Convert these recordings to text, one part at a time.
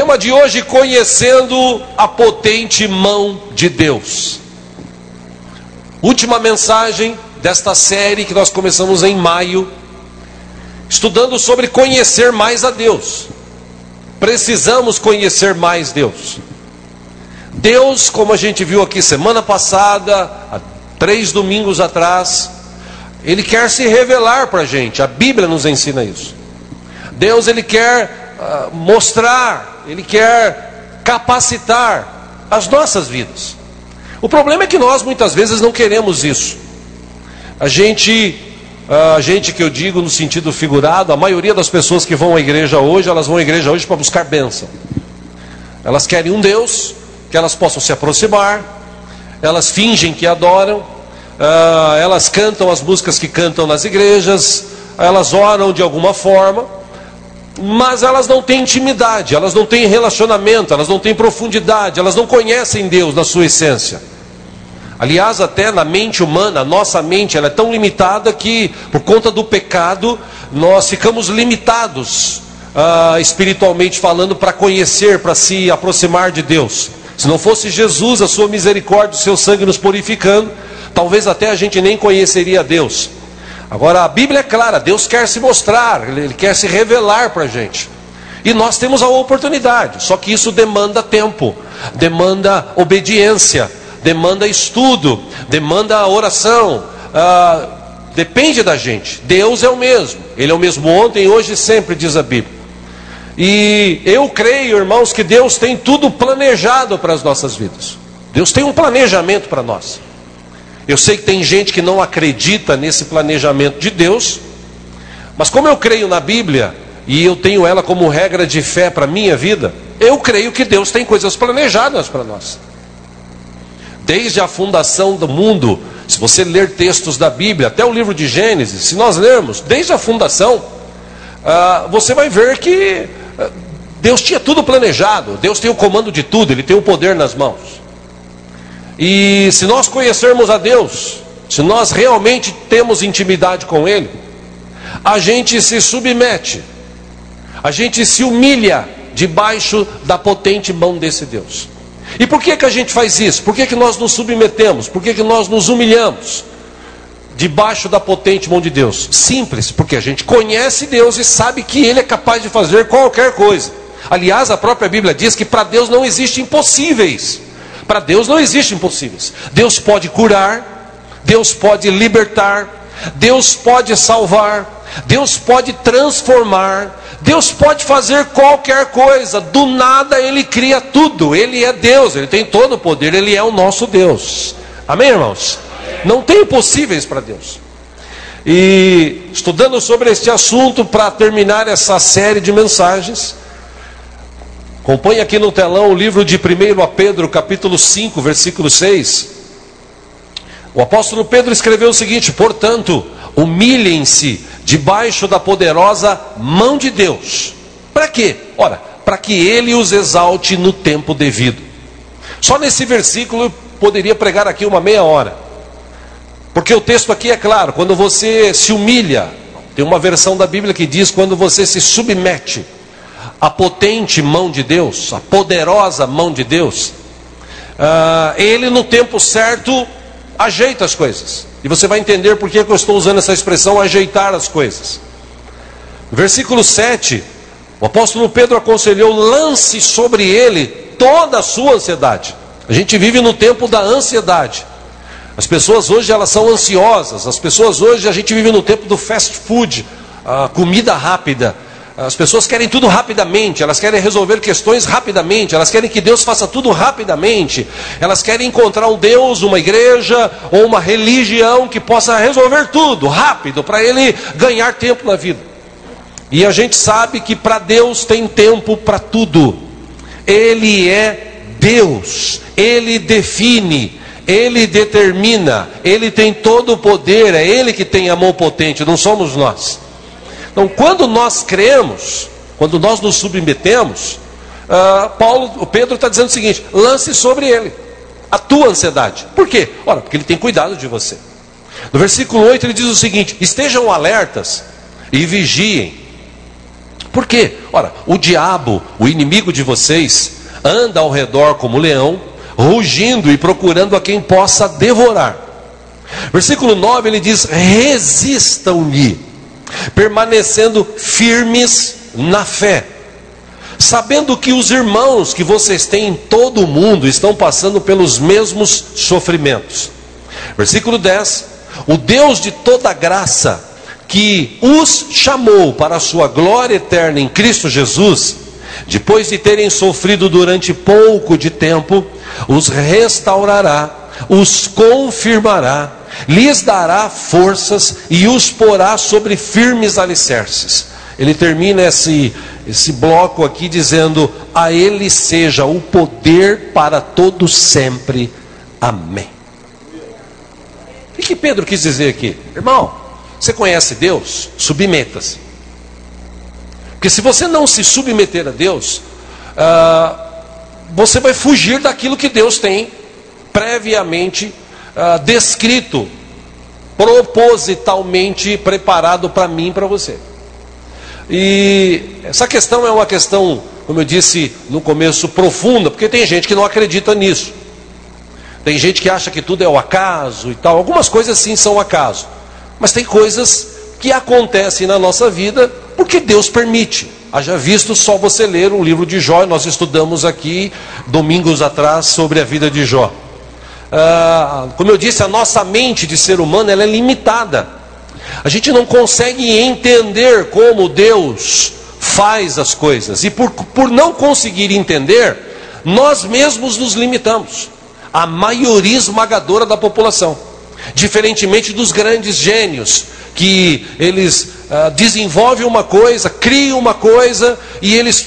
tema de hoje: conhecendo a potente mão de Deus. Última mensagem desta série que nós começamos em maio, estudando sobre conhecer mais a Deus. Precisamos conhecer mais Deus. Deus, como a gente viu aqui semana passada, há três domingos atrás, Ele quer se revelar para a gente, a Bíblia nos ensina isso. Deus, Ele quer uh, mostrar, Ele quer capacitar as nossas vidas. O problema é que nós muitas vezes não queremos isso. A gente, ah, a gente que eu digo no sentido figurado, a maioria das pessoas que vão à igreja hoje, elas vão à igreja hoje para buscar bênção. Elas querem um Deus que elas possam se aproximar, elas fingem que adoram, uh, elas cantam as músicas que cantam nas igrejas, elas oram de alguma forma, mas elas não têm intimidade, elas não têm relacionamento, elas não têm profundidade, elas não conhecem Deus na sua essência. Aliás, até na mente humana, a nossa mente ela é tão limitada que, por conta do pecado, nós ficamos limitados, uh, espiritualmente falando, para conhecer, para se aproximar de Deus. Se não fosse Jesus, a sua misericórdia, o seu sangue nos purificando, talvez até a gente nem conheceria Deus. Agora a Bíblia é clara, Deus quer se mostrar, Ele quer se revelar para a gente. E nós temos a oportunidade, só que isso demanda tempo, demanda obediência, demanda estudo, demanda oração, ah, depende da gente. Deus é o mesmo, Ele é o mesmo ontem, hoje e sempre, diz a Bíblia. E eu creio, irmãos, que Deus tem tudo planejado para as nossas vidas. Deus tem um planejamento para nós. Eu sei que tem gente que não acredita nesse planejamento de Deus, mas como eu creio na Bíblia e eu tenho ela como regra de fé para a minha vida, eu creio que Deus tem coisas planejadas para nós. Desde a fundação do mundo, se você ler textos da Bíblia, até o livro de Gênesis, se nós lermos, desde a fundação, ah, você vai ver que Deus tinha tudo planejado, Deus tem o comando de tudo, Ele tem o poder nas mãos. E se nós conhecermos a Deus, se nós realmente temos intimidade com Ele, a gente se submete, a gente se humilha debaixo da potente mão desse Deus. E por que, que a gente faz isso? Por que, que nós nos submetemos? Por que, que nós nos humilhamos? debaixo da potente mão de Deus? Simples, porque a gente conhece Deus e sabe que Ele é capaz de fazer qualquer coisa. Aliás, a própria Bíblia diz que para Deus não existe impossíveis. Para Deus não existe impossíveis. Deus pode curar, Deus pode libertar, Deus pode salvar, Deus pode transformar, Deus pode fazer qualquer coisa, do nada Ele cria tudo, Ele é Deus, Ele tem todo o poder, Ele é o nosso Deus. Amém, irmãos? Não tem impossíveis para Deus. E estudando sobre este assunto, para terminar essa série de mensagens, acompanhe aqui no telão o livro de 1 a Pedro, capítulo 5, versículo 6. O apóstolo Pedro escreveu o seguinte: portanto, humilhem-se debaixo da poderosa mão de Deus. Para quê? Ora, para que ele os exalte no tempo devido. Só nesse versículo eu poderia pregar aqui uma meia hora. Porque o texto aqui é claro, quando você se humilha, tem uma versão da Bíblia que diz quando você se submete à potente mão de Deus, à poderosa mão de Deus, uh, ele no tempo certo ajeita as coisas. E você vai entender por que eu estou usando essa expressão ajeitar as coisas. Versículo 7, o apóstolo Pedro aconselhou: lance sobre ele toda a sua ansiedade. A gente vive no tempo da ansiedade. As pessoas hoje elas são ansiosas. As pessoas hoje a gente vive no tempo do fast food, a comida rápida. As pessoas querem tudo rapidamente, elas querem resolver questões rapidamente, elas querem que Deus faça tudo rapidamente, elas querem encontrar um Deus, uma igreja ou uma religião que possa resolver tudo rápido, para ele ganhar tempo na vida. E a gente sabe que para Deus tem tempo para tudo, Ele é Deus, Ele define, ele determina, Ele tem todo o poder, é Ele que tem a mão potente, não somos nós. Então, quando nós cremos, quando nós nos submetemos, uh, Paulo, o Pedro está dizendo o seguinte: lance sobre Ele a tua ansiedade. Por quê? Ora, porque Ele tem cuidado de você. No versículo 8 ele diz o seguinte: estejam alertas e vigiem. Por quê? Ora, o diabo, o inimigo de vocês, anda ao redor como leão, rugindo e procurando a quem possa devorar. Versículo 9 ele diz: resistam-lhe, permanecendo firmes na fé, sabendo que os irmãos que vocês têm em todo o mundo estão passando pelos mesmos sofrimentos. Versículo 10: O Deus de toda graça, que os chamou para a sua glória eterna em Cristo Jesus, depois de terem sofrido durante pouco de tempo, os restaurará, os confirmará, lhes dará forças e os porá sobre firmes alicerces. Ele termina esse, esse bloco aqui dizendo: A Ele seja o poder para todo sempre. Amém. O que Pedro quis dizer aqui? Irmão, você conhece Deus? Submeta-se. Porque se você não se submeter a Deus, ah, você vai fugir daquilo que Deus tem previamente ah, descrito, propositalmente preparado para mim e para você. E essa questão é uma questão, como eu disse no começo, profunda, porque tem gente que não acredita nisso. Tem gente que acha que tudo é o acaso e tal. Algumas coisas sim são acaso. Mas tem coisas que acontecem na nossa vida porque Deus permite. Haja visto só você ler o livro de Jó, nós estudamos aqui domingos atrás sobre a vida de Jó. Ah, como eu disse, a nossa mente de ser humano ela é limitada. A gente não consegue entender como Deus faz as coisas. E por, por não conseguir entender, nós mesmos nos limitamos. A maioria esmagadora da população. Diferentemente dos grandes gênios, que eles uh, desenvolvem uma coisa, criam uma coisa, e eles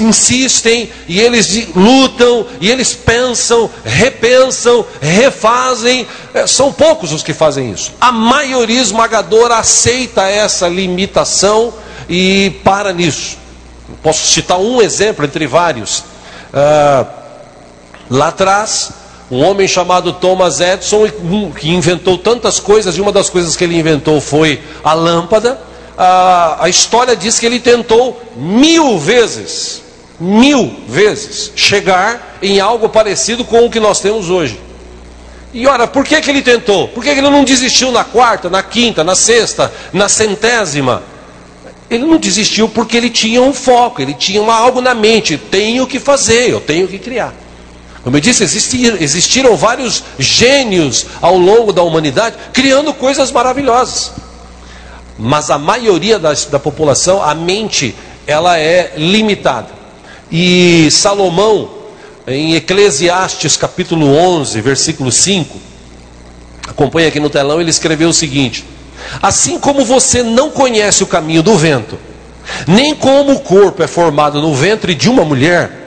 insistem, e eles lutam, e eles pensam, repensam, refazem. É, são poucos os que fazem isso. A maioria esmagadora aceita essa limitação e para nisso. Posso citar um exemplo entre vários. Uh, lá atrás, um homem chamado Thomas Edison, que inventou tantas coisas, e uma das coisas que ele inventou foi a lâmpada. A, a história diz que ele tentou mil vezes, mil vezes, chegar em algo parecido com o que nós temos hoje. E ora, por que, que ele tentou? Por que, que ele não desistiu na quarta, na quinta, na sexta, na centésima? Ele não desistiu porque ele tinha um foco, ele tinha algo na mente. Tenho que fazer, eu tenho que criar. Como eu disse, existiram vários gênios ao longo da humanidade criando coisas maravilhosas. Mas a maioria da, da população, a mente, ela é limitada. E Salomão, em Eclesiastes capítulo 11, versículo 5, acompanha aqui no telão, ele escreveu o seguinte: Assim como você não conhece o caminho do vento, nem como o corpo é formado no ventre de uma mulher,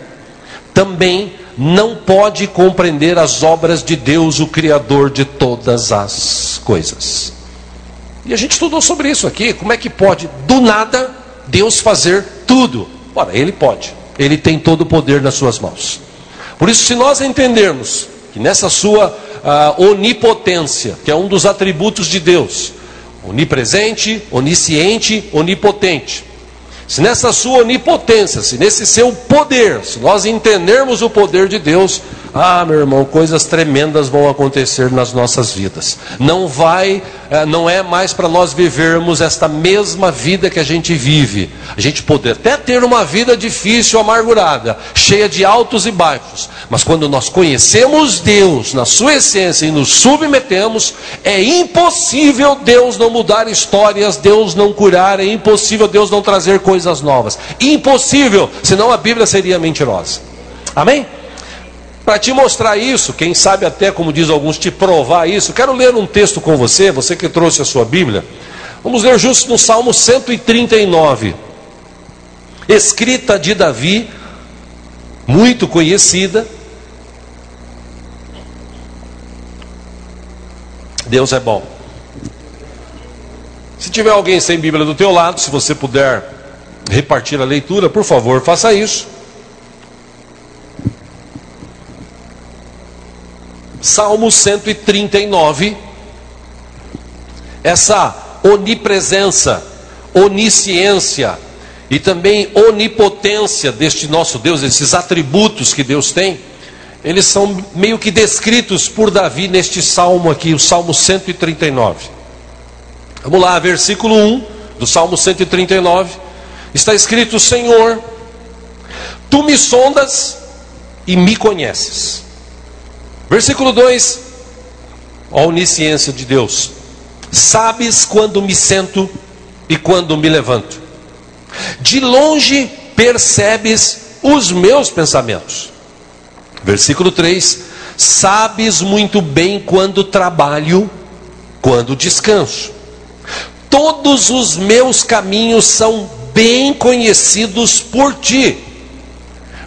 também não pode compreender as obras de Deus, o Criador de todas as coisas. E a gente estudou sobre isso aqui. Como é que pode, do nada, Deus fazer tudo? Ora, Ele pode. Ele tem todo o poder nas suas mãos. Por isso, se nós entendermos que nessa sua uh, onipotência, que é um dos atributos de Deus, onipresente, onisciente, onipotente, se nessa sua onipotência, se nesse seu poder, se nós entendermos o poder de Deus, ah, meu irmão, coisas tremendas vão acontecer nas nossas vidas. Não vai, eh, não é mais para nós vivermos esta mesma vida que a gente vive. A gente pode até ter uma vida difícil, amargurada, cheia de altos e baixos, mas quando nós conhecemos Deus na sua essência e nos submetemos, é impossível Deus não mudar histórias, Deus não curar, é impossível Deus não trazer coisas novas. Impossível, senão a Bíblia seria mentirosa. Amém? Para te mostrar isso, quem sabe até, como diz alguns, te provar isso, quero ler um texto com você, você que trouxe a sua Bíblia. Vamos ler justo no Salmo 139, escrita de Davi, muito conhecida. Deus é bom. Se tiver alguém sem Bíblia do teu lado, se você puder repartir a leitura, por favor, faça isso. Salmo 139, essa onipresença, onisciência e também onipotência deste nosso Deus, esses atributos que Deus tem, eles são meio que descritos por Davi neste salmo aqui, o Salmo 139. Vamos lá, versículo 1 do Salmo 139. Está escrito: Senhor, tu me sondas e me conheces. Versículo 2, a onisciência de Deus. Sabes quando me sento e quando me levanto. De longe percebes os meus pensamentos. Versículo 3: Sabes muito bem quando trabalho, quando descanso. Todos os meus caminhos são bem conhecidos por ti.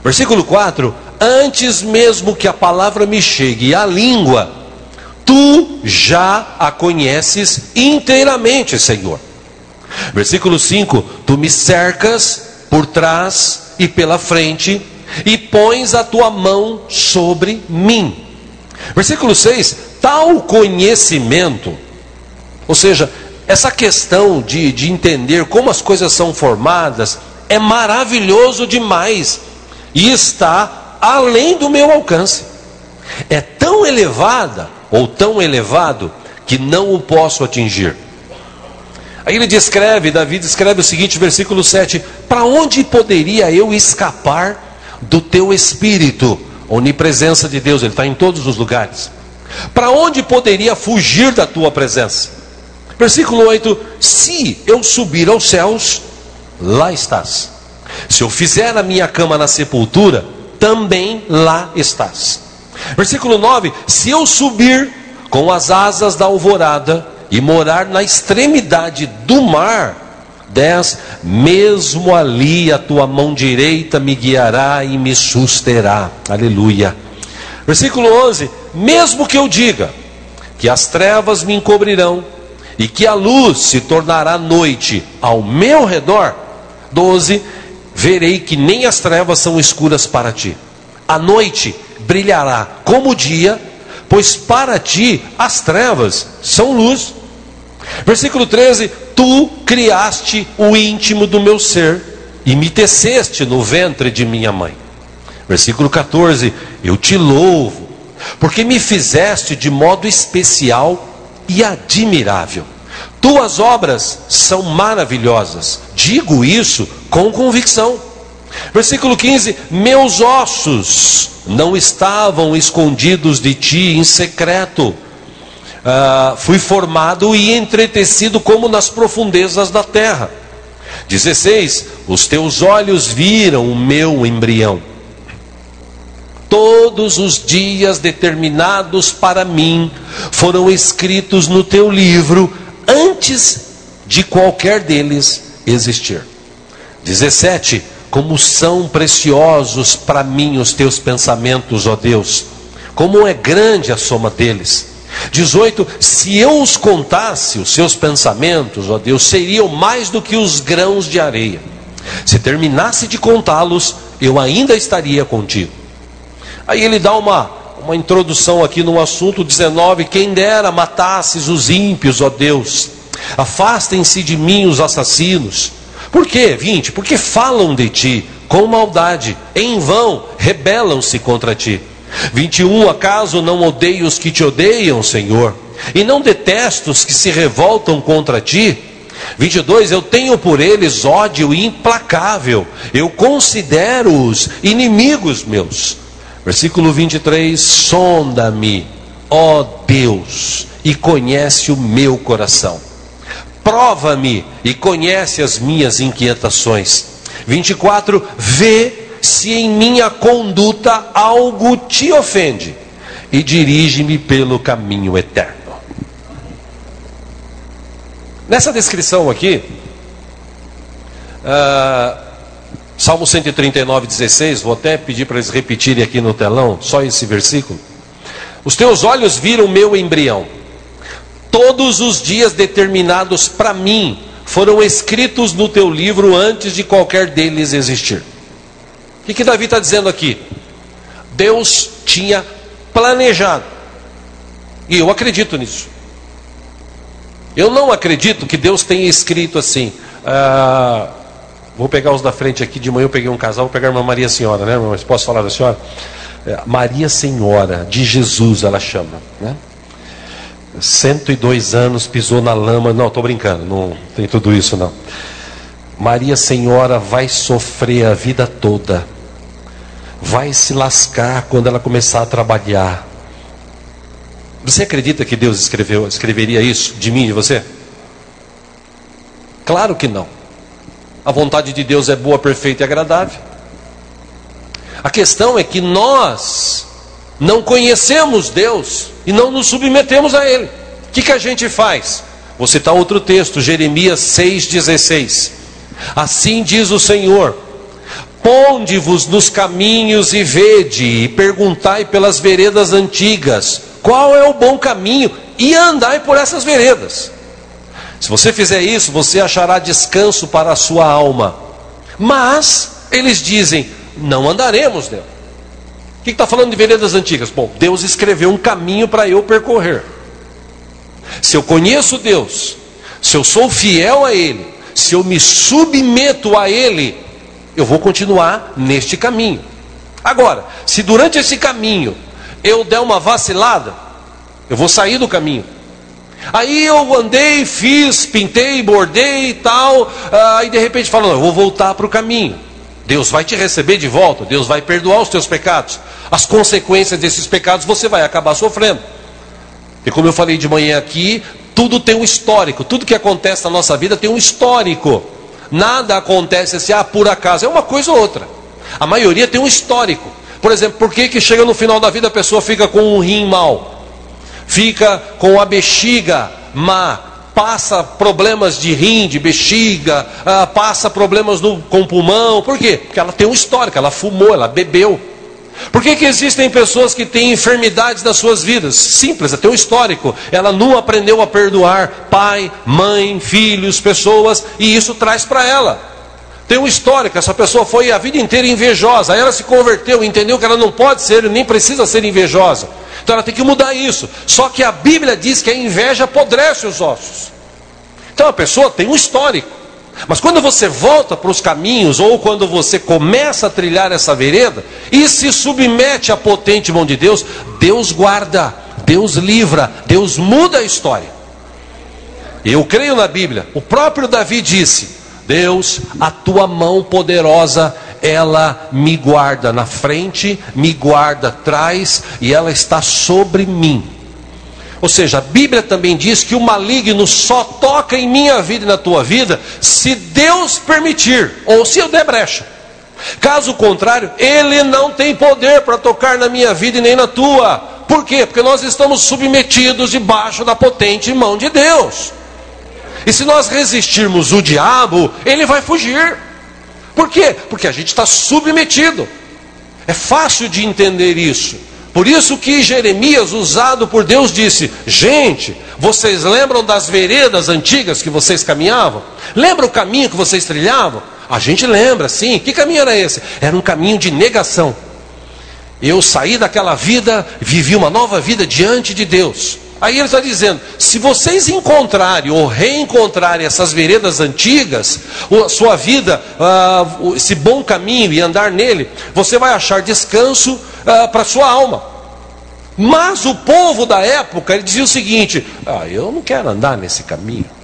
Versículo 4: Antes mesmo que a palavra me chegue à língua, tu já a conheces inteiramente, Senhor. Versículo 5: Tu me cercas por trás e pela frente, e pões a tua mão sobre mim. Versículo 6: Tal conhecimento, ou seja, essa questão de, de entender como as coisas são formadas, é maravilhoso demais e está além do meu alcance. É tão elevada ou tão elevado que não o posso atingir. Aí ele descreve, Davi descreve o seguinte, versículo 7: Para onde poderia eu escapar do teu espírito? Onipresença de Deus, ele está em todos os lugares. Para onde poderia fugir da tua presença? Versículo 8: Se eu subir aos céus, lá estás. Se eu fizer a minha cama na sepultura, também lá estás. Versículo 9: Se eu subir com as asas da alvorada, e morar na extremidade do mar. 10. Mesmo ali a tua mão direita me guiará e me susterá. Aleluia. Versículo 11: Mesmo que eu diga que as trevas me encobrirão e que a luz se tornará noite ao meu redor. 12. Verei que nem as trevas são escuras para ti. A noite brilhará como o dia, pois para ti as trevas são luz. Versículo 13: Tu criaste o íntimo do meu ser e me teceste no ventre de minha mãe. Versículo 14: Eu te louvo, porque me fizeste de modo especial e admirável. Tuas obras são maravilhosas. Digo isso com convicção. Versículo 15: Meus ossos não estavam escondidos de ti em secreto uh, fui formado e entretecido como nas profundezas da terra. 16. Os teus olhos viram o meu embrião. Todos os dias determinados para mim foram escritos no teu livro antes de qualquer deles existir. 17. Como são preciosos para mim os teus pensamentos, ó Deus, como é grande a soma deles. 18: Se eu os contasse, os seus pensamentos, ó Deus, seriam mais do que os grãos de areia. Se terminasse de contá-los, eu ainda estaria contigo. Aí ele dá uma, uma introdução aqui no assunto 19: Quem dera matasses os ímpios, ó Deus, afastem-se de mim os assassinos. Por quê? 20: Porque falam de ti com maldade, em vão rebelam-se contra ti. 21 Acaso não odeio os que te odeiam, Senhor, e não detesto os que se revoltam contra ti? 22 Eu tenho por eles ódio implacável, eu considero-os inimigos meus. Versículo 23 Sonda-me, ó Deus, e conhece o meu coração. Prova-me e conhece as minhas inquietações. 24 Vê se em minha conduta algo te ofende, e dirige-me pelo caminho eterno. Nessa descrição aqui, uh, Salmo 139, 16, vou até pedir para eles repetirem aqui no telão, só esse versículo. Os teus olhos viram meu embrião, todos os dias determinados para mim foram escritos no teu livro antes de qualquer deles existir. O que, que Davi está dizendo aqui? Deus tinha planejado, e eu acredito nisso. Eu não acredito que Deus tenha escrito assim: ah, Vou pegar os da frente aqui. De manhã eu peguei um casal, vou pegar uma Maria Senhora, né? Mas posso falar da senhora? É, Maria Senhora de Jesus, ela chama, né? 102 anos, pisou na lama. Não, estou brincando, não tem tudo isso não. Maria Senhora vai sofrer a vida toda. Vai se lascar quando ela começar a trabalhar. Você acredita que Deus escreveu, escreveria isso de mim e de você? Claro que não. A vontade de Deus é boa, perfeita e agradável. A questão é que nós não conhecemos Deus e não nos submetemos a Ele. O que, que a gente faz? Vou citar outro texto, Jeremias 6,16. Assim diz o Senhor: Ponde-vos nos caminhos e vede, e perguntai pelas veredas antigas, qual é o bom caminho, e andai por essas veredas. Se você fizer isso, você achará descanso para a sua alma. Mas eles dizem: não andaremos nela. O que está falando de veredas antigas? Bom, Deus escreveu um caminho para eu percorrer. Se eu conheço Deus, se eu sou fiel a Ele, se eu me submeto a Ele, eu vou continuar neste caminho. Agora, se durante esse caminho eu der uma vacilada, eu vou sair do caminho. Aí eu andei, fiz, pintei, bordei e tal, aí de repente falo, eu vou voltar para o caminho. Deus vai te receber de volta, Deus vai perdoar os teus pecados. As consequências desses pecados você vai acabar sofrendo. E como eu falei de manhã aqui, tudo tem um histórico, tudo que acontece na nossa vida tem um histórico. Nada acontece assim, ah, por acaso, é uma coisa ou outra. A maioria tem um histórico. Por exemplo, por que, que chega no final da vida a pessoa fica com um rim mal? Fica com a bexiga má, passa problemas de rim, de bexiga, ah, passa problemas no, com pulmão. Por quê? Porque ela tem um histórico, ela fumou, ela bebeu. Por que, que existem pessoas que têm enfermidades nas suas vidas? Simples, até um histórico. Ela não aprendeu a perdoar pai, mãe, filhos, pessoas, e isso traz para ela. Tem um histórico, essa pessoa foi a vida inteira invejosa, ela se converteu, entendeu que ela não pode ser, nem precisa ser invejosa. Então ela tem que mudar isso. Só que a Bíblia diz que a inveja apodrece os ossos. Então a pessoa tem um histórico. Mas quando você volta para os caminhos, ou quando você começa a trilhar essa vereda, e se submete à potente mão de Deus, Deus guarda, Deus livra, Deus muda a história. Eu creio na Bíblia. O próprio Davi disse: Deus, a tua mão poderosa ela me guarda na frente, me guarda atrás e ela está sobre mim. Ou seja, a Bíblia também diz que o maligno só toca em minha vida e na tua vida se Deus permitir, ou se eu der brecha. Caso contrário, ele não tem poder para tocar na minha vida e nem na tua. Por quê? Porque nós estamos submetidos debaixo da potente mão de Deus. E se nós resistirmos o diabo, ele vai fugir. Por quê? Porque a gente está submetido. É fácil de entender isso. Por isso que Jeremias, usado por Deus, disse: Gente, vocês lembram das veredas antigas que vocês caminhavam? Lembra o caminho que vocês trilhavam? A gente lembra, sim. Que caminho era esse? Era um caminho de negação. Eu saí daquela vida, vivi uma nova vida diante de Deus. Aí ele está dizendo: se vocês encontrarem ou reencontrarem essas veredas antigas, a sua vida, uh, esse bom caminho e andar nele, você vai achar descanso uh, para a sua alma. Mas o povo da época ele dizia o seguinte: ah, eu não quero andar nesse caminho.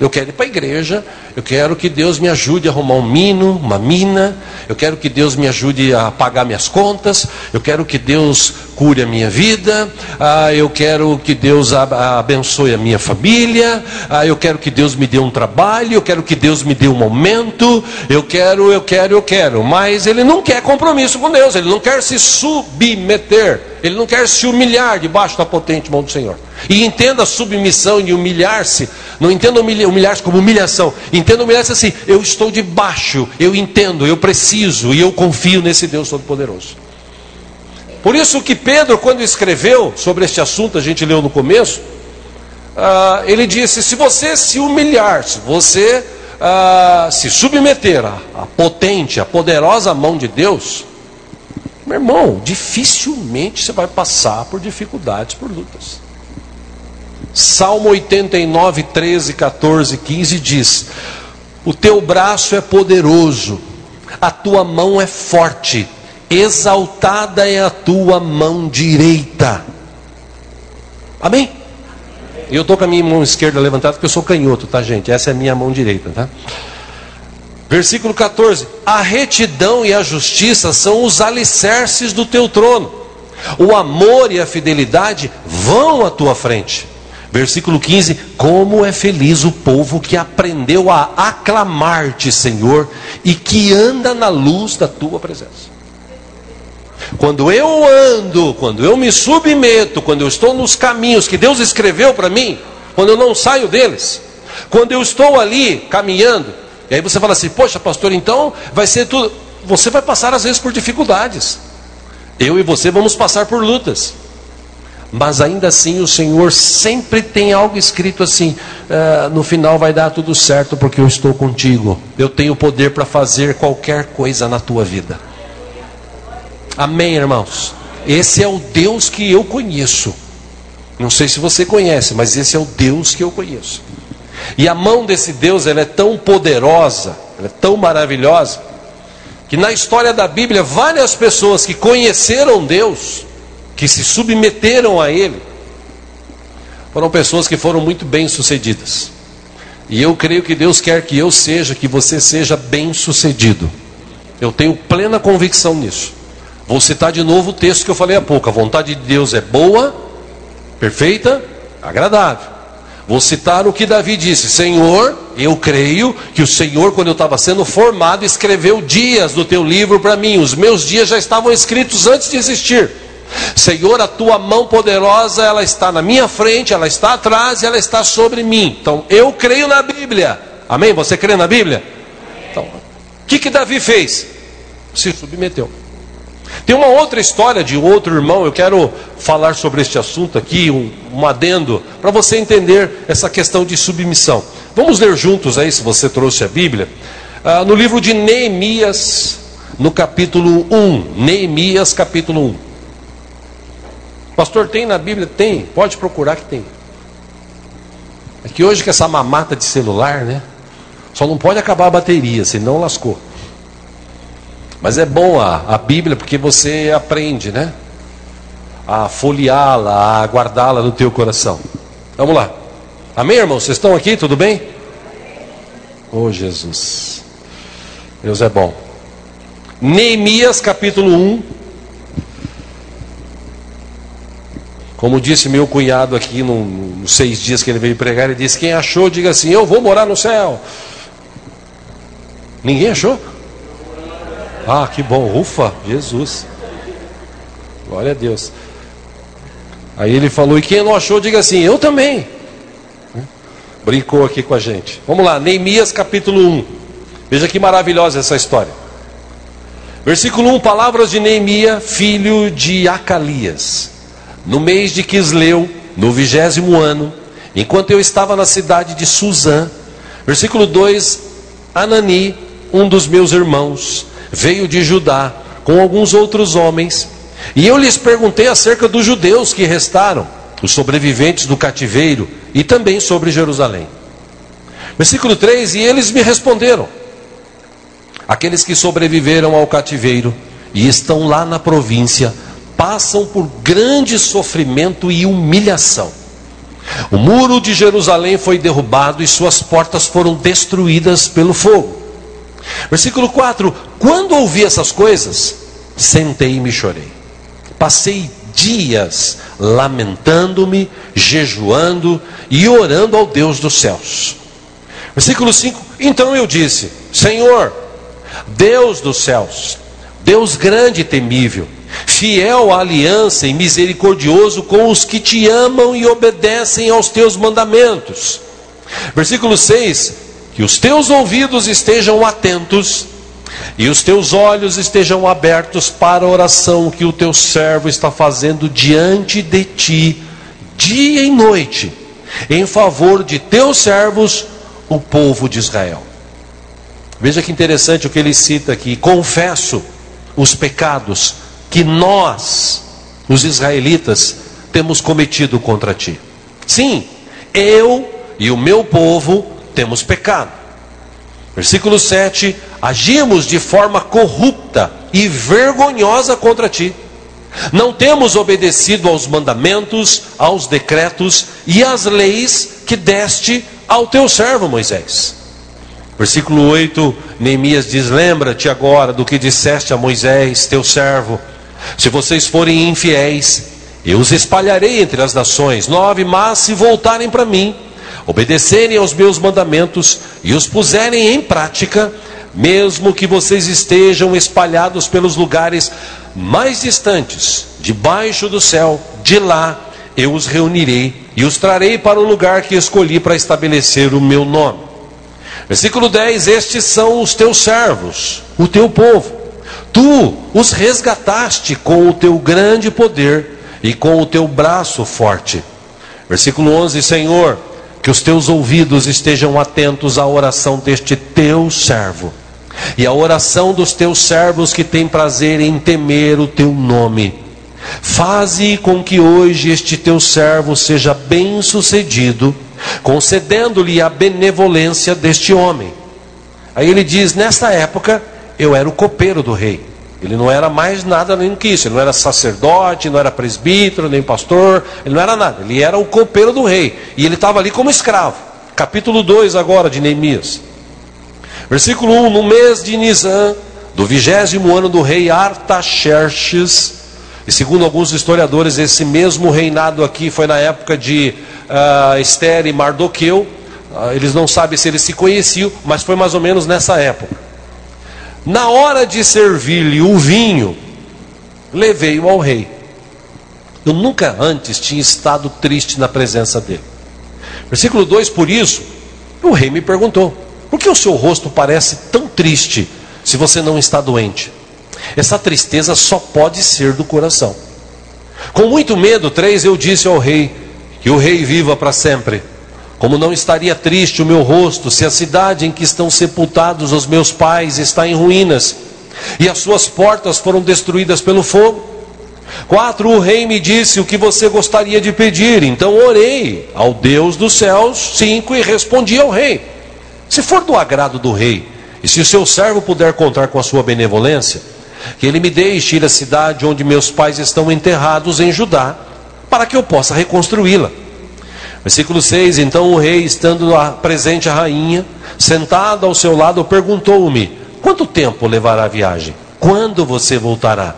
Eu quero ir para a igreja, eu quero que Deus me ajude a arrumar um mino, uma mina, eu quero que Deus me ajude a pagar minhas contas, eu quero que Deus cure a minha vida, ah, eu quero que Deus abençoe a minha família, ah, eu quero que Deus me dê um trabalho, eu quero que Deus me dê um aumento, eu quero, eu quero, eu quero. Mas ele não quer compromisso com Deus, ele não quer se submeter, ele não quer se humilhar debaixo da potente mão do Senhor. E entenda submissão e humilhar-se. Não entenda humilhar-se como humilhação. Entenda humilhar-se assim: eu estou debaixo, eu entendo, eu preciso e eu confio nesse Deus Todo-Poderoso. Por isso que Pedro, quando escreveu sobre este assunto, a gente leu no começo, uh, ele disse: se você se humilhar, se você uh, se submeter à, à potente, à poderosa mão de Deus, meu irmão, dificilmente você vai passar por dificuldades, por lutas. Salmo 89, 13, 14, 15 diz: O teu braço é poderoso, a tua mão é forte, exaltada é a tua mão direita. Amém? Eu estou com a minha mão esquerda levantada porque eu sou canhoto, tá, gente? Essa é a minha mão direita, tá? Versículo 14: A retidão e a justiça são os alicerces do teu trono, o amor e a fidelidade vão à tua frente. Versículo 15: Como é feliz o povo que aprendeu a aclamar-te, Senhor, e que anda na luz da tua presença. Quando eu ando, quando eu me submeto, quando eu estou nos caminhos que Deus escreveu para mim, quando eu não saio deles, quando eu estou ali caminhando, e aí você fala assim: Poxa, pastor, então vai ser tudo. Você vai passar às vezes por dificuldades. Eu e você vamos passar por lutas. Mas ainda assim o Senhor sempre tem algo escrito assim: uh, no final vai dar tudo certo porque eu estou contigo. Eu tenho poder para fazer qualquer coisa na tua vida. Amém, irmãos? Esse é o Deus que eu conheço. Não sei se você conhece, mas esse é o Deus que eu conheço. E a mão desse Deus ela é tão poderosa, ela é tão maravilhosa, que na história da Bíblia várias pessoas que conheceram Deus que se submeteram a Ele, foram pessoas que foram muito bem sucedidas. E eu creio que Deus quer que eu seja, que você seja bem sucedido. Eu tenho plena convicção nisso. Vou citar de novo o texto que eu falei há pouco. A vontade de Deus é boa, perfeita, agradável. Vou citar o que Davi disse: Senhor, eu creio que o Senhor, quando eu estava sendo formado, escreveu dias do teu livro para mim. Os meus dias já estavam escritos antes de existir. Senhor, a tua mão poderosa, ela está na minha frente, ela está atrás e ela está sobre mim. Então, eu creio na Bíblia. Amém? Você crê na Bíblia? Então, o que, que Davi fez? Se submeteu. Tem uma outra história de outro irmão, eu quero falar sobre este assunto aqui, um, um adendo, para você entender essa questão de submissão. Vamos ler juntos aí, se você trouxe a Bíblia, ah, no livro de Neemias, no capítulo 1. Neemias, capítulo 1. Pastor, tem na Bíblia? Tem, pode procurar que tem. É que hoje com essa mamata de celular, né? Só não pode acabar a bateria, senão lascou. Mas é bom a, a Bíblia porque você aprende, né? A folheá-la, a guardá-la no teu coração. Vamos lá. Amém, irmãos? Vocês estão aqui? Tudo bem? Oh, Jesus. Deus é bom. Neemias capítulo 1, Como disse meu cunhado aqui nos seis dias que ele veio pregar, ele disse: Quem achou, diga assim: Eu vou morar no céu. Ninguém achou? Ah, que bom, ufa, Jesus. Glória a Deus. Aí ele falou: E quem não achou, diga assim: Eu também. Brincou aqui com a gente. Vamos lá, Neemias capítulo 1. Veja que maravilhosa essa história. Versículo 1: Palavras de Neemias, filho de Acalias no mês de Quisleu, no vigésimo ano, enquanto eu estava na cidade de Suzã, versículo 2: Anani, um dos meus irmãos, veio de Judá com alguns outros homens, e eu lhes perguntei acerca dos judeus que restaram, os sobreviventes do cativeiro, e também sobre Jerusalém. Versículo 3: E eles me responderam: Aqueles que sobreviveram ao cativeiro e estão lá na província, passam por grande sofrimento e humilhação. O muro de Jerusalém foi derrubado e suas portas foram destruídas pelo fogo. Versículo 4: Quando ouvi essas coisas, sentei e chorei. Passei dias lamentando-me, jejuando e orando ao Deus dos céus. Versículo 5: Então eu disse: Senhor, Deus dos céus, Deus grande e temível, fiel à aliança e misericordioso com os que te amam e obedecem aos teus mandamentos. Versículo 6: Que os teus ouvidos estejam atentos e os teus olhos estejam abertos para a oração que o teu servo está fazendo diante de ti, dia e noite, em favor de teus servos, o povo de Israel. Veja que interessante o que ele cita aqui: confesso os pecados que nós, os israelitas, temos cometido contra ti. Sim, eu e o meu povo temos pecado. Versículo 7: Agimos de forma corrupta e vergonhosa contra ti. Não temos obedecido aos mandamentos, aos decretos e às leis que deste ao teu servo Moisés. Versículo 8, Neemias diz: Lembra-te agora do que disseste a Moisés, teu servo. Se vocês forem infiéis, eu os espalharei entre as nações. 9, mas se voltarem para mim, obedecerem aos meus mandamentos e os puserem em prática, mesmo que vocês estejam espalhados pelos lugares mais distantes, debaixo do céu, de lá eu os reunirei e os trarei para o lugar que escolhi para estabelecer o meu nome. Versículo 10: Estes são os teus servos, o teu povo. Tu os resgataste com o teu grande poder e com o teu braço forte. Versículo 11: Senhor, que os teus ouvidos estejam atentos à oração deste teu servo e à oração dos teus servos que têm prazer em temer o teu nome. Faze com que hoje este teu servo seja bem-sucedido, concedendo-lhe a benevolência deste homem. Aí ele diz: Nesta época eu era o copeiro do rei. Ele não era mais nada nem que isso. Ele não era sacerdote, não era presbítero, nem pastor. Ele não era nada. Ele era o copeiro do rei. E ele estava ali como escravo. Capítulo 2 agora de Neemias. Versículo 1: No mês de Nisan, do vigésimo ano do rei Artaxerxes, e segundo alguns historiadores, esse mesmo reinado aqui foi na época de uh, Esther e Mardoqueu. Uh, eles não sabem se eles se conheciam, mas foi mais ou menos nessa época. Na hora de servir-lhe o vinho, levei-o ao rei. Eu nunca antes tinha estado triste na presença dele. Versículo 2: Por isso, o rei me perguntou: Por que o seu rosto parece tão triste se você não está doente? Essa tristeza só pode ser do coração. Com muito medo, três, eu disse ao rei: Que o rei viva para sempre. Como não estaria triste o meu rosto se a cidade em que estão sepultados os meus pais está em ruínas e as suas portas foram destruídas pelo fogo? Quatro, o rei me disse o que você gostaria de pedir, então orei ao Deus dos céus. Cinco, e respondi ao rei: Se for do agrado do rei, e se o seu servo puder contar com a sua benevolência, que ele me deixe ir à cidade onde meus pais estão enterrados em Judá, para que eu possa reconstruí-la. Versículo 6: Então o rei, estando presente a rainha, sentada ao seu lado, perguntou-me: Quanto tempo levará a viagem? Quando você voltará?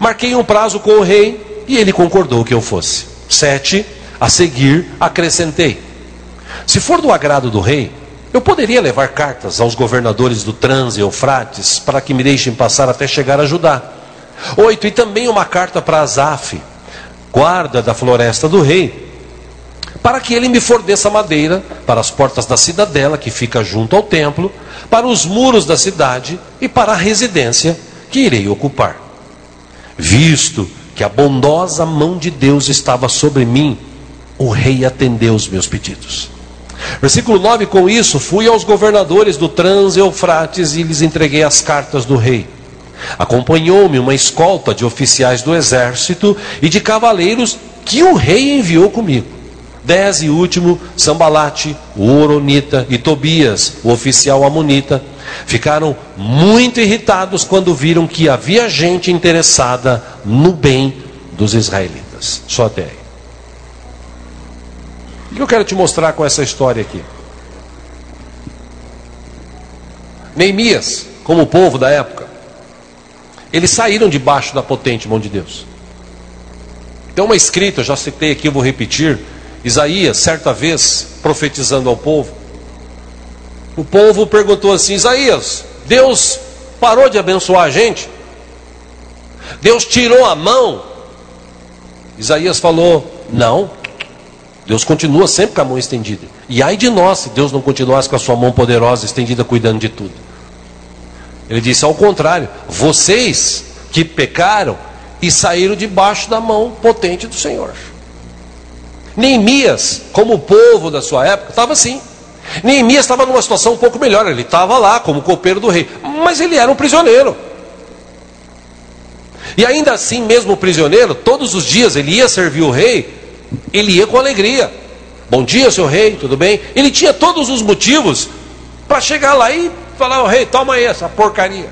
Marquei um prazo com o rei e ele concordou que eu fosse. 7. A seguir, acrescentei: Se for do agrado do rei, eu poderia levar cartas aos governadores do Trans e Eufrates para que me deixem passar até chegar a Judá. 8. E também uma carta para Asaf, guarda da floresta do rei, para que ele me forneça madeira para as portas da cidadela, que fica junto ao templo, para os muros da cidade e para a residência que irei ocupar. Visto que a bondosa mão de Deus estava sobre mim, o rei atendeu os meus pedidos. Versículo 9: Com isso, fui aos governadores do Trans-Eufrates e lhes entreguei as cartas do rei. Acompanhou-me uma escolta de oficiais do exército e de cavaleiros que o rei enviou comigo. Dez e último, Sambalate, o Oronita e Tobias, o oficial Amonita, ficaram muito irritados quando viram que havia gente interessada no bem dos israelitas. Só até aí. O que eu quero te mostrar com essa história aqui? Neemias, como o povo da época, eles saíram debaixo da potente mão de Deus. Tem uma escrita, eu já citei aqui, eu vou repetir, Isaías, certa vez, profetizando ao povo, o povo perguntou assim: Isaías, Deus parou de abençoar a gente? Deus tirou a mão? Isaías falou: Não, Deus continua sempre com a mão estendida. E ai de nós se Deus não continuasse com a sua mão poderosa estendida cuidando de tudo. Ele disse: Ao contrário, vocês que pecaram e saíram debaixo da mão potente do Senhor. Neemias, como o povo da sua época, estava assim. Neemias estava numa situação um pouco melhor, ele estava lá como copeiro do rei, mas ele era um prisioneiro. E ainda assim, mesmo prisioneiro, todos os dias ele ia servir o rei, ele ia com alegria. Bom dia, seu rei, tudo bem? Ele tinha todos os motivos para chegar lá e falar: oh, rei, toma aí essa porcaria.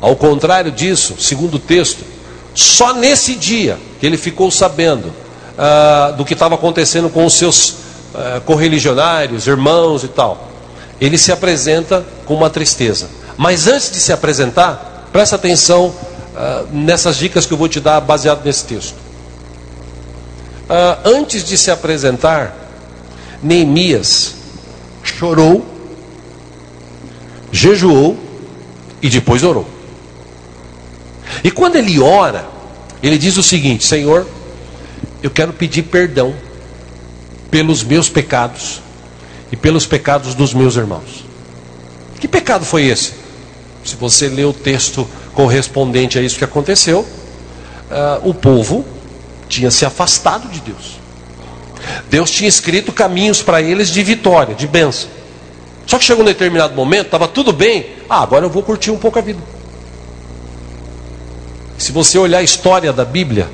Ao contrário disso, segundo o texto, só nesse dia que ele ficou sabendo ah, do que estava acontecendo com os seus ah, correligionários, irmãos e tal, ele se apresenta com uma tristeza. Mas antes de se apresentar, presta atenção ah, nessas dicas que eu vou te dar baseado nesse texto. Ah, antes de se apresentar, Neemias chorou, jejuou e depois orou. E quando ele ora, ele diz o seguinte: Senhor, eu quero pedir perdão pelos meus pecados e pelos pecados dos meus irmãos. Que pecado foi esse? Se você ler o texto correspondente a isso que aconteceu, uh, o povo tinha se afastado de Deus. Deus tinha escrito caminhos para eles de vitória, de bênção. Só que chegou um determinado momento, estava tudo bem. Ah, agora eu vou curtir um pouco a vida. Se você olhar a história da Bíblia,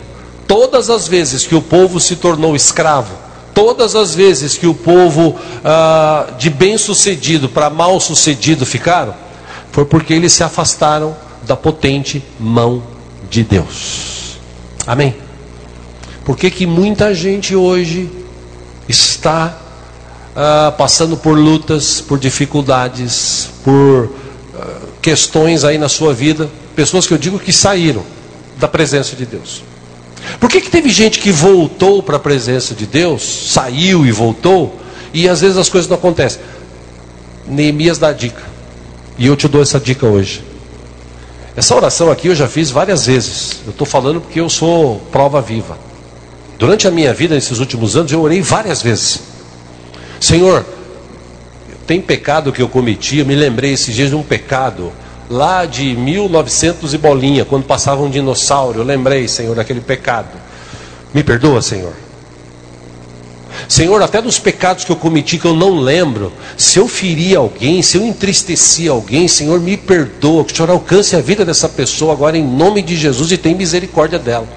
todas as vezes que o povo se tornou escravo, todas as vezes que o povo ah, de bem sucedido para mal sucedido ficaram, foi porque eles se afastaram da potente mão de Deus. Amém? Por que, que muita gente hoje está ah, passando por lutas, por dificuldades, por ah, questões aí na sua vida? Pessoas que eu digo que saíram da presença de Deus. Por que, que teve gente que voltou para a presença de Deus, saiu e voltou, e às vezes as coisas não acontecem? Neemias dá dica. E eu te dou essa dica hoje. Essa oração aqui eu já fiz várias vezes. Eu estou falando porque eu sou prova viva. Durante a minha vida, nesses últimos anos, eu orei várias vezes. Senhor, tem pecado que eu cometi, eu me lembrei esses dias de um pecado lá de 1900 e bolinha, quando passava um dinossauro, eu lembrei, Senhor, daquele pecado. Me perdoa, Senhor. Senhor, até dos pecados que eu cometi que eu não lembro, se eu ferir alguém, se eu entristeci alguém, Senhor, me perdoa, que o Senhor alcance a vida dessa pessoa agora em nome de Jesus e tenha misericórdia dela.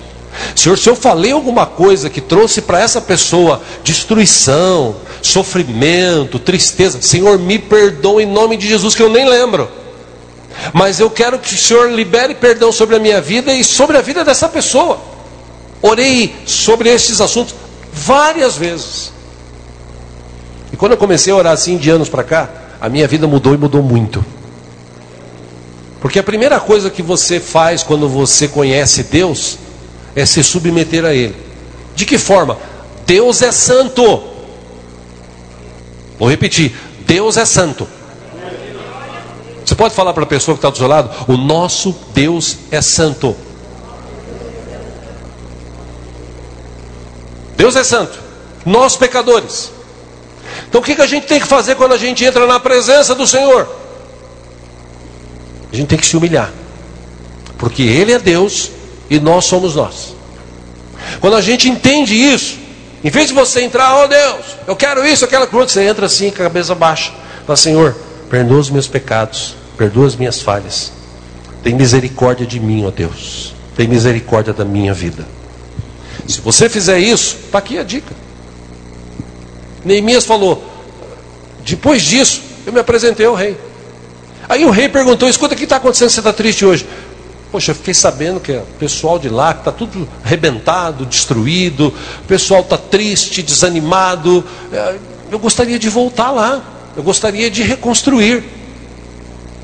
Senhor, se eu falei alguma coisa que trouxe para essa pessoa destruição, sofrimento, tristeza, Senhor, me perdoa em nome de Jesus que eu nem lembro. Mas eu quero que o Senhor libere perdão sobre a minha vida e sobre a vida dessa pessoa. Orei sobre estes assuntos várias vezes. E quando eu comecei a orar assim de anos para cá, a minha vida mudou e mudou muito. Porque a primeira coisa que você faz quando você conhece Deus é se submeter a Ele. De que forma? Deus é santo. Vou repetir: Deus é santo. Você pode falar para a pessoa que está do seu lado: o nosso Deus é santo. Deus é santo. Nós pecadores. Então o que, que a gente tem que fazer quando a gente entra na presença do Senhor? A gente tem que se humilhar. Porque Ele é Deus e nós somos nós. Quando a gente entende isso, em vez de você entrar, oh Deus, eu quero isso, eu quero aquilo, você entra assim cabeça baixa. Fala, Senhor, perdoa os meus pecados, perdoa as minhas falhas. Tem misericórdia de mim, ó Deus. Tem misericórdia da minha vida. Se você fizer isso, está aqui a dica. Neemias falou: depois disso, eu me apresentei ao rei. Aí o rei perguntou: escuta, o que está acontecendo? Você está triste hoje? Poxa, eu fiquei sabendo que o pessoal de lá está tudo arrebentado, destruído, o pessoal está triste, desanimado. É, eu gostaria de voltar lá. Eu gostaria de reconstruir.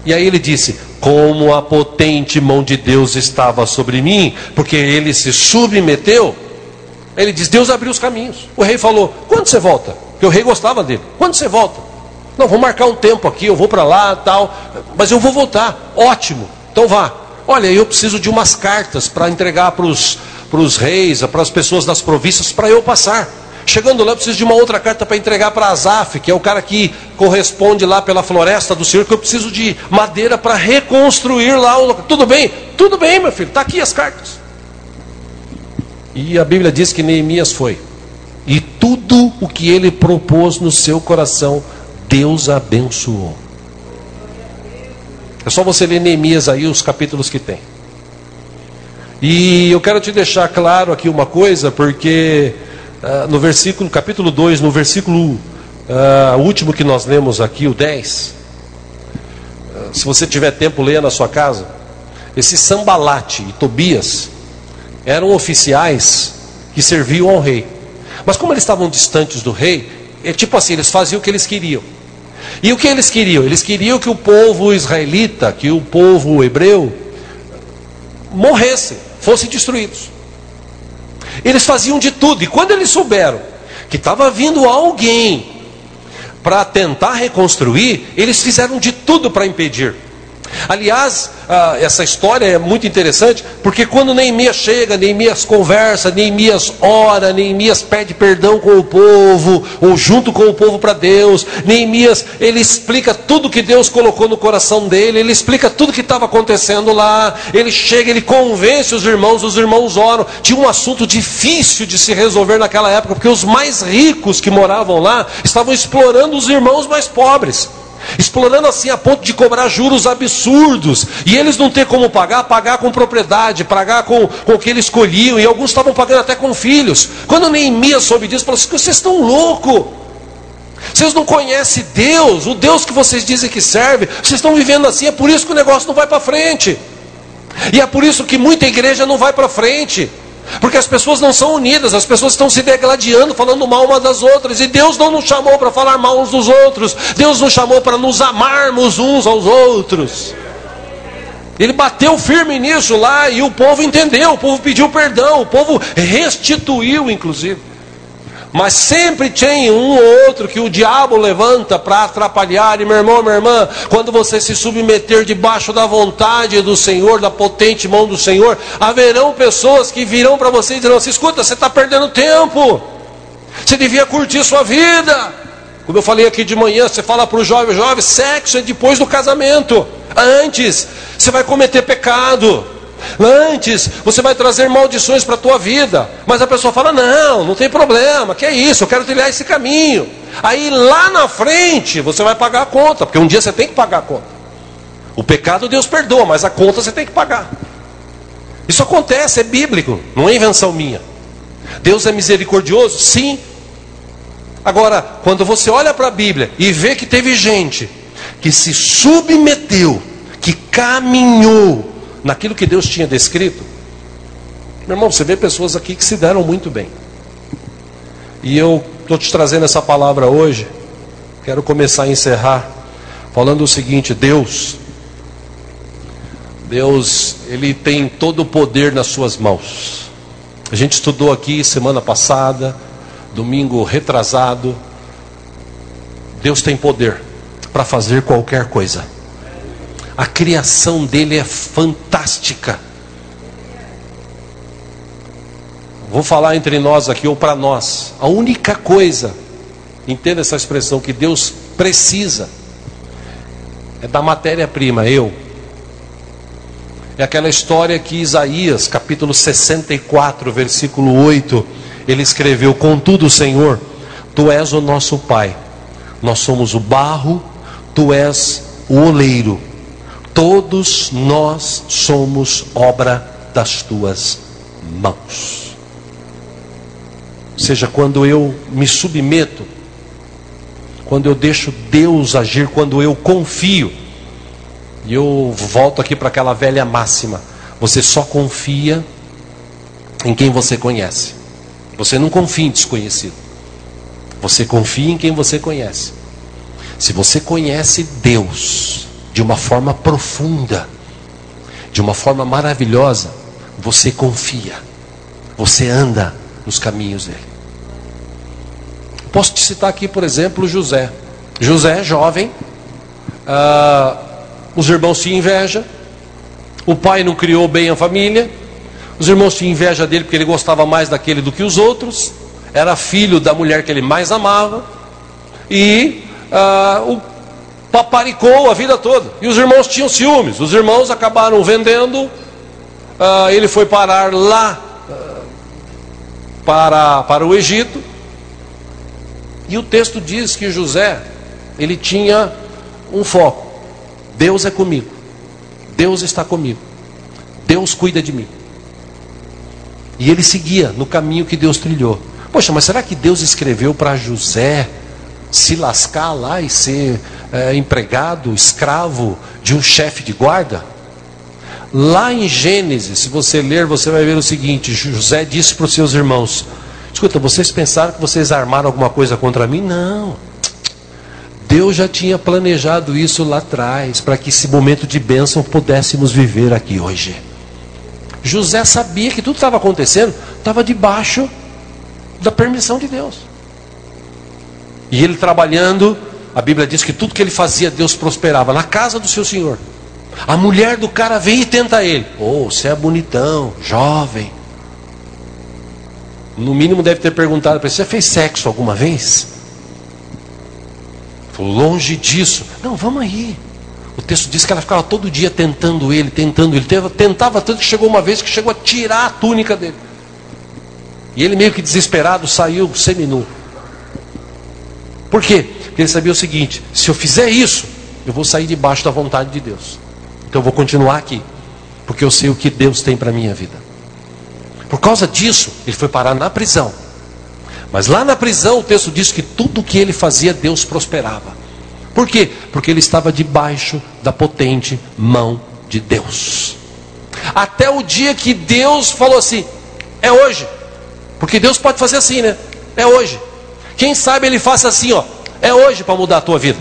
E aí ele disse: Como a potente mão de Deus estava sobre mim, porque ele se submeteu. Ele diz: Deus abriu os caminhos. O rei falou: Quando você volta? Porque o rei gostava dele. Quando você volta? Não, vou marcar um tempo aqui, eu vou para lá, tal. Mas eu vou voltar. Ótimo. Então vá. Olha, eu preciso de umas cartas para entregar para os reis, para as pessoas das províncias, para eu passar. Chegando lá, eu preciso de uma outra carta para entregar para Azaf, que é o cara que corresponde lá pela floresta do Senhor, que eu preciso de madeira para reconstruir lá o local. Tudo bem? Tudo bem, meu filho, está aqui as cartas. E a Bíblia diz que Neemias foi. E tudo o que ele propôs no seu coração, Deus abençoou. É só você ler Neemias aí, os capítulos que tem. E eu quero te deixar claro aqui uma coisa, porque ah, no versículo, capítulo 2, no versículo Uh, último que nós lemos aqui, o 10. Uh, se você tiver tempo, leia na sua casa. Esse Sambalate e Tobias eram oficiais que serviam ao rei. Mas como eles estavam distantes do rei, é tipo assim, eles faziam o que eles queriam. E o que eles queriam? Eles queriam que o povo israelita, que o povo hebreu, morresse, fossem destruídos. Eles faziam de tudo, e quando eles souberam que estava vindo alguém para tentar reconstruir, eles fizeram de tudo para impedir. Aliás, ah, essa história é muito interessante, porque quando Neemias chega, Neemias conversa, Neemias ora, Neemias pede perdão com o povo, ou junto com o povo para Deus, Neemias, ele explica tudo que Deus colocou no coração dele, ele explica tudo que estava acontecendo lá, ele chega, ele convence os irmãos, os irmãos oram. Tinha um assunto difícil de se resolver naquela época, porque os mais ricos que moravam lá estavam explorando os irmãos mais pobres explorando assim a ponto de cobrar juros absurdos, e eles não ter como pagar, pagar com propriedade, pagar com, com o que eles escolhiam, e alguns estavam pagando até com filhos. Quando Neemias soube disso, falou assim: vocês estão loucos. Vocês não conhecem Deus, o Deus que vocês dizem que serve, vocês estão vivendo assim, é por isso que o negócio não vai para frente. E é por isso que muita igreja não vai para frente. Porque as pessoas não são unidas, as pessoas estão se degladiando, falando mal umas das outras. E Deus não nos chamou para falar mal uns dos outros. Deus nos chamou para nos amarmos uns aos outros. Ele bateu firme nisso lá e o povo entendeu, o povo pediu perdão, o povo restituiu, inclusive. Mas sempre tem um ou outro que o diabo levanta para atrapalhar. E meu irmão, minha irmã, quando você se submeter debaixo da vontade do Senhor, da potente mão do Senhor, haverão pessoas que virão para você e dirão assim: escuta, você está perdendo tempo. Você devia curtir sua vida. Como eu falei aqui de manhã, você fala para o jovem, jovem, sexo é depois do casamento. Antes, você vai cometer pecado. Antes, você vai trazer maldições para a tua vida. Mas a pessoa fala: Não, não tem problema, que é isso, eu quero trilhar esse caminho. Aí lá na frente você vai pagar a conta, porque um dia você tem que pagar a conta. O pecado Deus perdoa, mas a conta você tem que pagar. Isso acontece, é bíblico, não é invenção minha. Deus é misericordioso? Sim. Agora, quando você olha para a Bíblia e vê que teve gente que se submeteu, que caminhou naquilo que Deus tinha descrito, meu irmão, você vê pessoas aqui que se deram muito bem. E eu estou te trazendo essa palavra hoje. Quero começar a encerrar falando o seguinte: Deus, Deus, Ele tem todo o poder nas Suas mãos. A gente estudou aqui semana passada, domingo retrasado. Deus tem poder para fazer qualquer coisa. A criação dele é fantástica. Vou falar entre nós aqui ou para nós. A única coisa, entenda essa expressão, que Deus precisa é da matéria-prima, eu. É aquela história que Isaías, capítulo 64, versículo 8, ele escreveu: Contudo, Senhor, tu és o nosso Pai, nós somos o barro, tu és o oleiro Todos nós somos obra das tuas mãos. Ou seja, quando eu me submeto, quando eu deixo Deus agir, quando eu confio, e eu volto aqui para aquela velha máxima: você só confia em quem você conhece. Você não confia em desconhecido. Você confia em quem você conhece. Se você conhece Deus, de uma forma profunda, de uma forma maravilhosa, você confia, você anda nos caminhos dele. Posso te citar aqui, por exemplo, José. José, jovem, ah, os irmãos tinham inveja, o pai não criou bem a família, os irmãos tinham inveja dele porque ele gostava mais daquele do que os outros, era filho da mulher que ele mais amava, e ah, o paparicou a vida toda. E os irmãos tinham ciúmes. Os irmãos acabaram vendendo. Uh, ele foi parar lá uh, para, para o Egito. E o texto diz que José, ele tinha um foco. Deus é comigo. Deus está comigo. Deus cuida de mim. E ele seguia no caminho que Deus trilhou. Poxa, mas será que Deus escreveu para José se lascar lá e ser é, empregado, escravo de um chefe de guarda? Lá em Gênesis, se você ler, você vai ver o seguinte: José disse para os seus irmãos: Escuta, vocês pensaram que vocês armaram alguma coisa contra mim? Não. Deus já tinha planejado isso lá atrás, para que esse momento de bênção pudéssemos viver aqui hoje. José sabia que tudo estava acontecendo, estava debaixo da permissão de Deus. E ele trabalhando, a Bíblia diz que tudo que ele fazia, Deus prosperava na casa do seu senhor. A mulher do cara vem e tenta ele. Oh, você é bonitão, jovem. No mínimo deve ter perguntado para ele: Você fez sexo alguma vez? Longe disso. Não, vamos aí. O texto diz que ela ficava todo dia tentando ele, tentando ele. Tentava tanto que chegou uma vez que chegou a tirar a túnica dele. E ele, meio que desesperado, saiu seminu. Por quê? Porque ele sabia o seguinte: se eu fizer isso, eu vou sair debaixo da vontade de Deus. Então eu vou continuar aqui, porque eu sei o que Deus tem para a minha vida. Por causa disso, ele foi parar na prisão. Mas lá na prisão, o texto diz que tudo que ele fazia, Deus prosperava. Por quê? Porque ele estava debaixo da potente mão de Deus. Até o dia que Deus falou assim: é hoje. Porque Deus pode fazer assim, né? É hoje. Quem sabe ele faça assim, ó. É hoje para mudar a tua vida.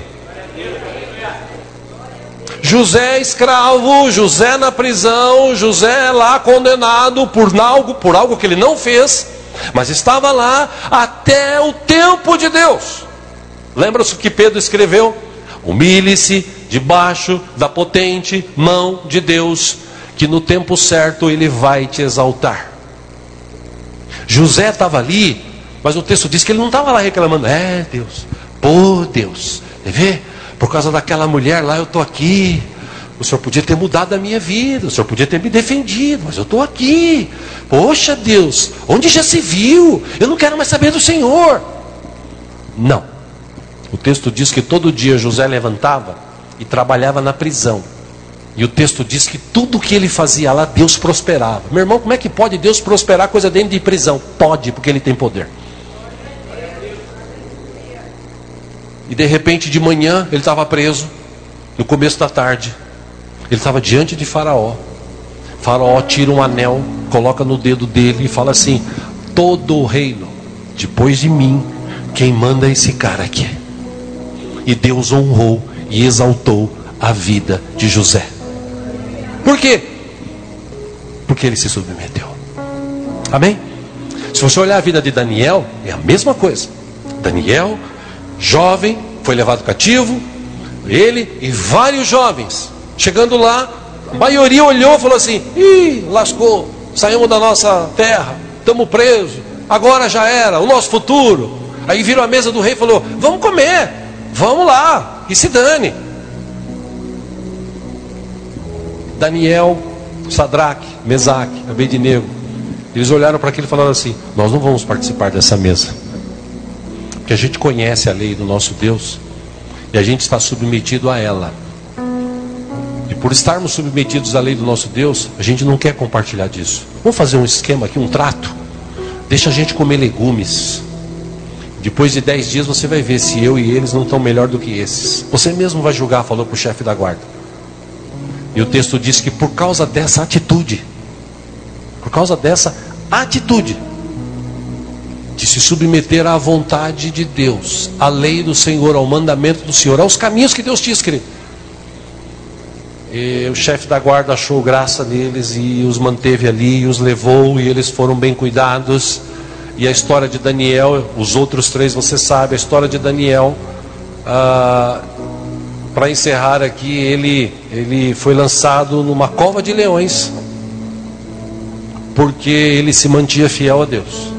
José escravo, José na prisão, José lá condenado por algo, por algo que ele não fez, mas estava lá até o tempo de Deus. Lembra-se o que Pedro escreveu? Humilhe-se debaixo da potente mão de Deus, que no tempo certo ele vai te exaltar. José estava ali, mas o texto diz que ele não estava lá reclamando, é Deus, pô Deus, vê? Por causa daquela mulher lá eu estou aqui. O senhor podia ter mudado a minha vida, o senhor podia ter me defendido, mas eu estou aqui. Poxa Deus, onde já se viu? Eu não quero mais saber do Senhor. Não. O texto diz que todo dia José levantava e trabalhava na prisão. E o texto diz que tudo que ele fazia lá, Deus prosperava. Meu irmão, como é que pode Deus prosperar coisa dentro de prisão? Pode, porque ele tem poder. E de repente, de manhã, ele estava preso. No começo da tarde, ele estava diante de Faraó. Faraó tira um anel, coloca no dedo dele e fala assim: Todo o reino, depois de mim, quem manda é esse cara aqui. E Deus honrou e exaltou a vida de José. Por quê? Porque ele se submeteu. Amém? Se você olhar a vida de Daniel, é a mesma coisa. Daniel jovem, foi levado cativo, ele e vários jovens. Chegando lá, a maioria olhou e falou assim: ih, lascou, saímos da nossa terra, estamos presos, agora já era, o nosso futuro. Aí viram a mesa do rei e falou: vamos comer, vamos lá, e se dane. Daniel, Sadraque, Mesaque, Abednego, eles olharam para aquilo e falaram assim: Nós não vamos participar dessa mesa que a gente conhece a lei do nosso Deus e a gente está submetido a ela. E por estarmos submetidos à lei do nosso Deus, a gente não quer compartilhar disso. Vamos fazer um esquema aqui, um trato. Deixa a gente comer legumes. Depois de dez dias você vai ver se eu e eles não estão melhor do que esses. Você mesmo vai julgar, falou para o chefe da guarda. E o texto diz que por causa dessa atitude, por causa dessa atitude, de se submeter à vontade de Deus, à lei do Senhor, ao mandamento do Senhor, aos caminhos que Deus tinha escrito. E o chefe da guarda achou graça neles e os manteve ali, e os levou e eles foram bem cuidados. E a história de Daniel, os outros três você sabe, a história de Daniel, ah, para encerrar aqui, ele, ele foi lançado numa cova de leões, porque ele se mantinha fiel a Deus.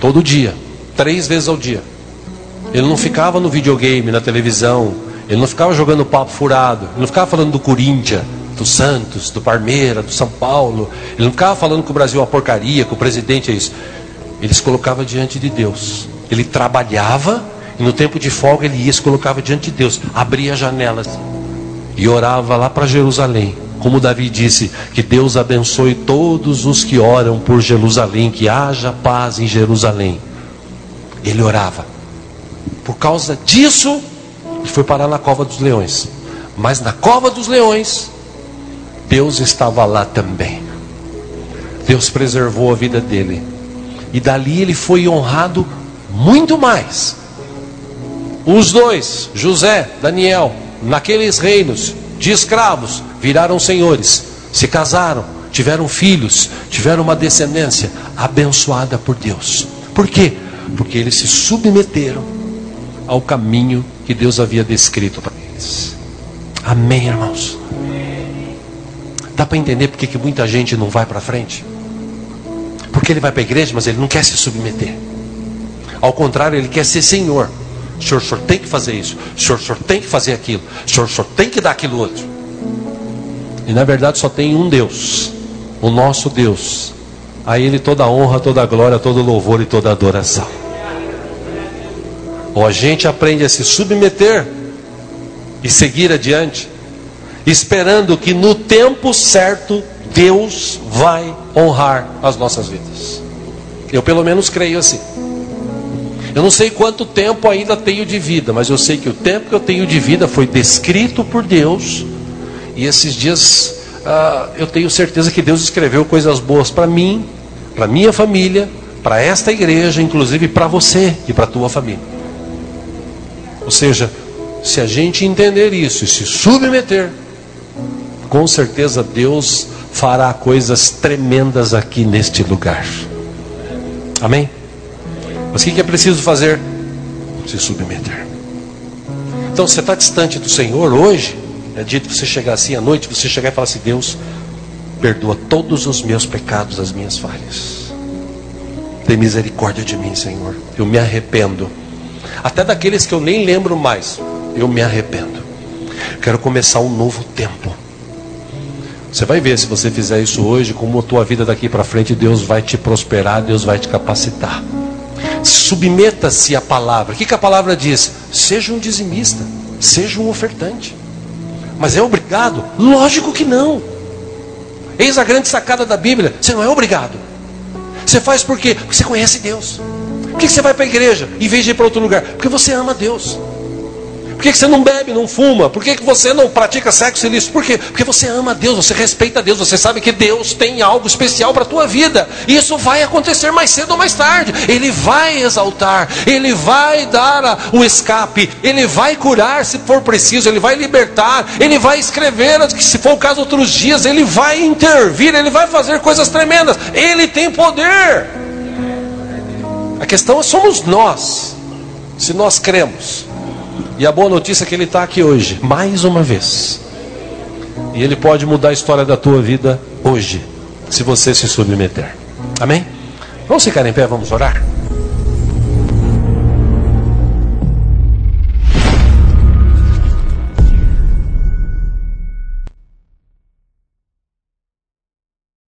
Todo dia, três vezes ao dia. Ele não ficava no videogame, na televisão. Ele não ficava jogando papo furado. Ele não ficava falando do Corinthians, do Santos, do Parmeira, do São Paulo. Ele não ficava falando que o Brasil é uma porcaria, que o presidente é isso. Ele se colocava diante de Deus. Ele trabalhava e no tempo de folga ele ia se colocava diante de Deus. Abria janelas e orava lá para Jerusalém. Como Davi disse, que Deus abençoe todos os que oram por Jerusalém, que haja paz em Jerusalém. Ele orava. Por causa disso, ele foi parar na cova dos leões. Mas na cova dos leões, Deus estava lá também. Deus preservou a vida dele. E dali ele foi honrado muito mais. Os dois, José, Daniel, naqueles reinos de escravos, viraram senhores, se casaram, tiveram filhos, tiveram uma descendência abençoada por Deus. Por quê? Porque eles se submeteram ao caminho que Deus havia descrito para eles. Amém, irmãos? Dá para entender porque que muita gente não vai para frente? Porque ele vai para a igreja, mas ele não quer se submeter. Ao contrário, ele quer ser senhor. O senhor, o senhor tem que fazer isso. O senhor, o senhor tem que fazer aquilo. O senhor, o senhor tem que dar aquilo outro. E na verdade só tem um Deus, o nosso Deus. A Ele toda a honra, toda a glória, todo louvor e toda adoração. Ou a gente aprende a se submeter e seguir adiante, esperando que no tempo certo Deus vai honrar as nossas vidas. Eu pelo menos creio assim. Eu não sei quanto tempo ainda tenho de vida, mas eu sei que o tempo que eu tenho de vida foi descrito por Deus. E esses dias uh, eu tenho certeza que Deus escreveu coisas boas para mim, para minha família, para esta igreja, inclusive para você e para tua família. Ou seja, se a gente entender isso e se submeter, com certeza Deus fará coisas tremendas aqui neste lugar. Amém? Mas o que é preciso fazer? Se submeter. Então, você está distante do Senhor hoje, é dito você chegar assim à noite, você chegar e falar assim: Deus, perdoa todos os meus pecados, as minhas falhas. Tem misericórdia de mim, Senhor. Eu me arrependo. Até daqueles que eu nem lembro mais eu me arrependo. Quero começar um novo tempo. Você vai ver se você fizer isso hoje, como a tua vida daqui para frente, Deus vai te prosperar, Deus vai te capacitar. Submeta-se à palavra. O que, que a palavra diz? Seja um dizimista, seja um ofertante. Mas é obrigado? Lógico que não. Eis a grande sacada da Bíblia: você não é obrigado. Você faz por quê? Porque você conhece Deus. Por que você vai para a igreja em vez de ir para outro lugar? Porque você ama Deus. Por que você não bebe, não fuma? Por que você não pratica sexo ilícito? Por quê? Porque você ama Deus, você respeita Deus, você sabe que Deus tem algo especial para a tua vida. E isso vai acontecer mais cedo ou mais tarde. Ele vai exaltar, ele vai dar o escape, ele vai curar se for preciso, ele vai libertar, ele vai escrever, se for o caso, outros dias, ele vai intervir, ele vai fazer coisas tremendas. Ele tem poder. A questão é somos nós, se nós cremos. E a boa notícia é que ele está aqui hoje, mais uma vez. E ele pode mudar a história da tua vida hoje, se você se submeter. Amém? Vamos ficar em pé, vamos orar?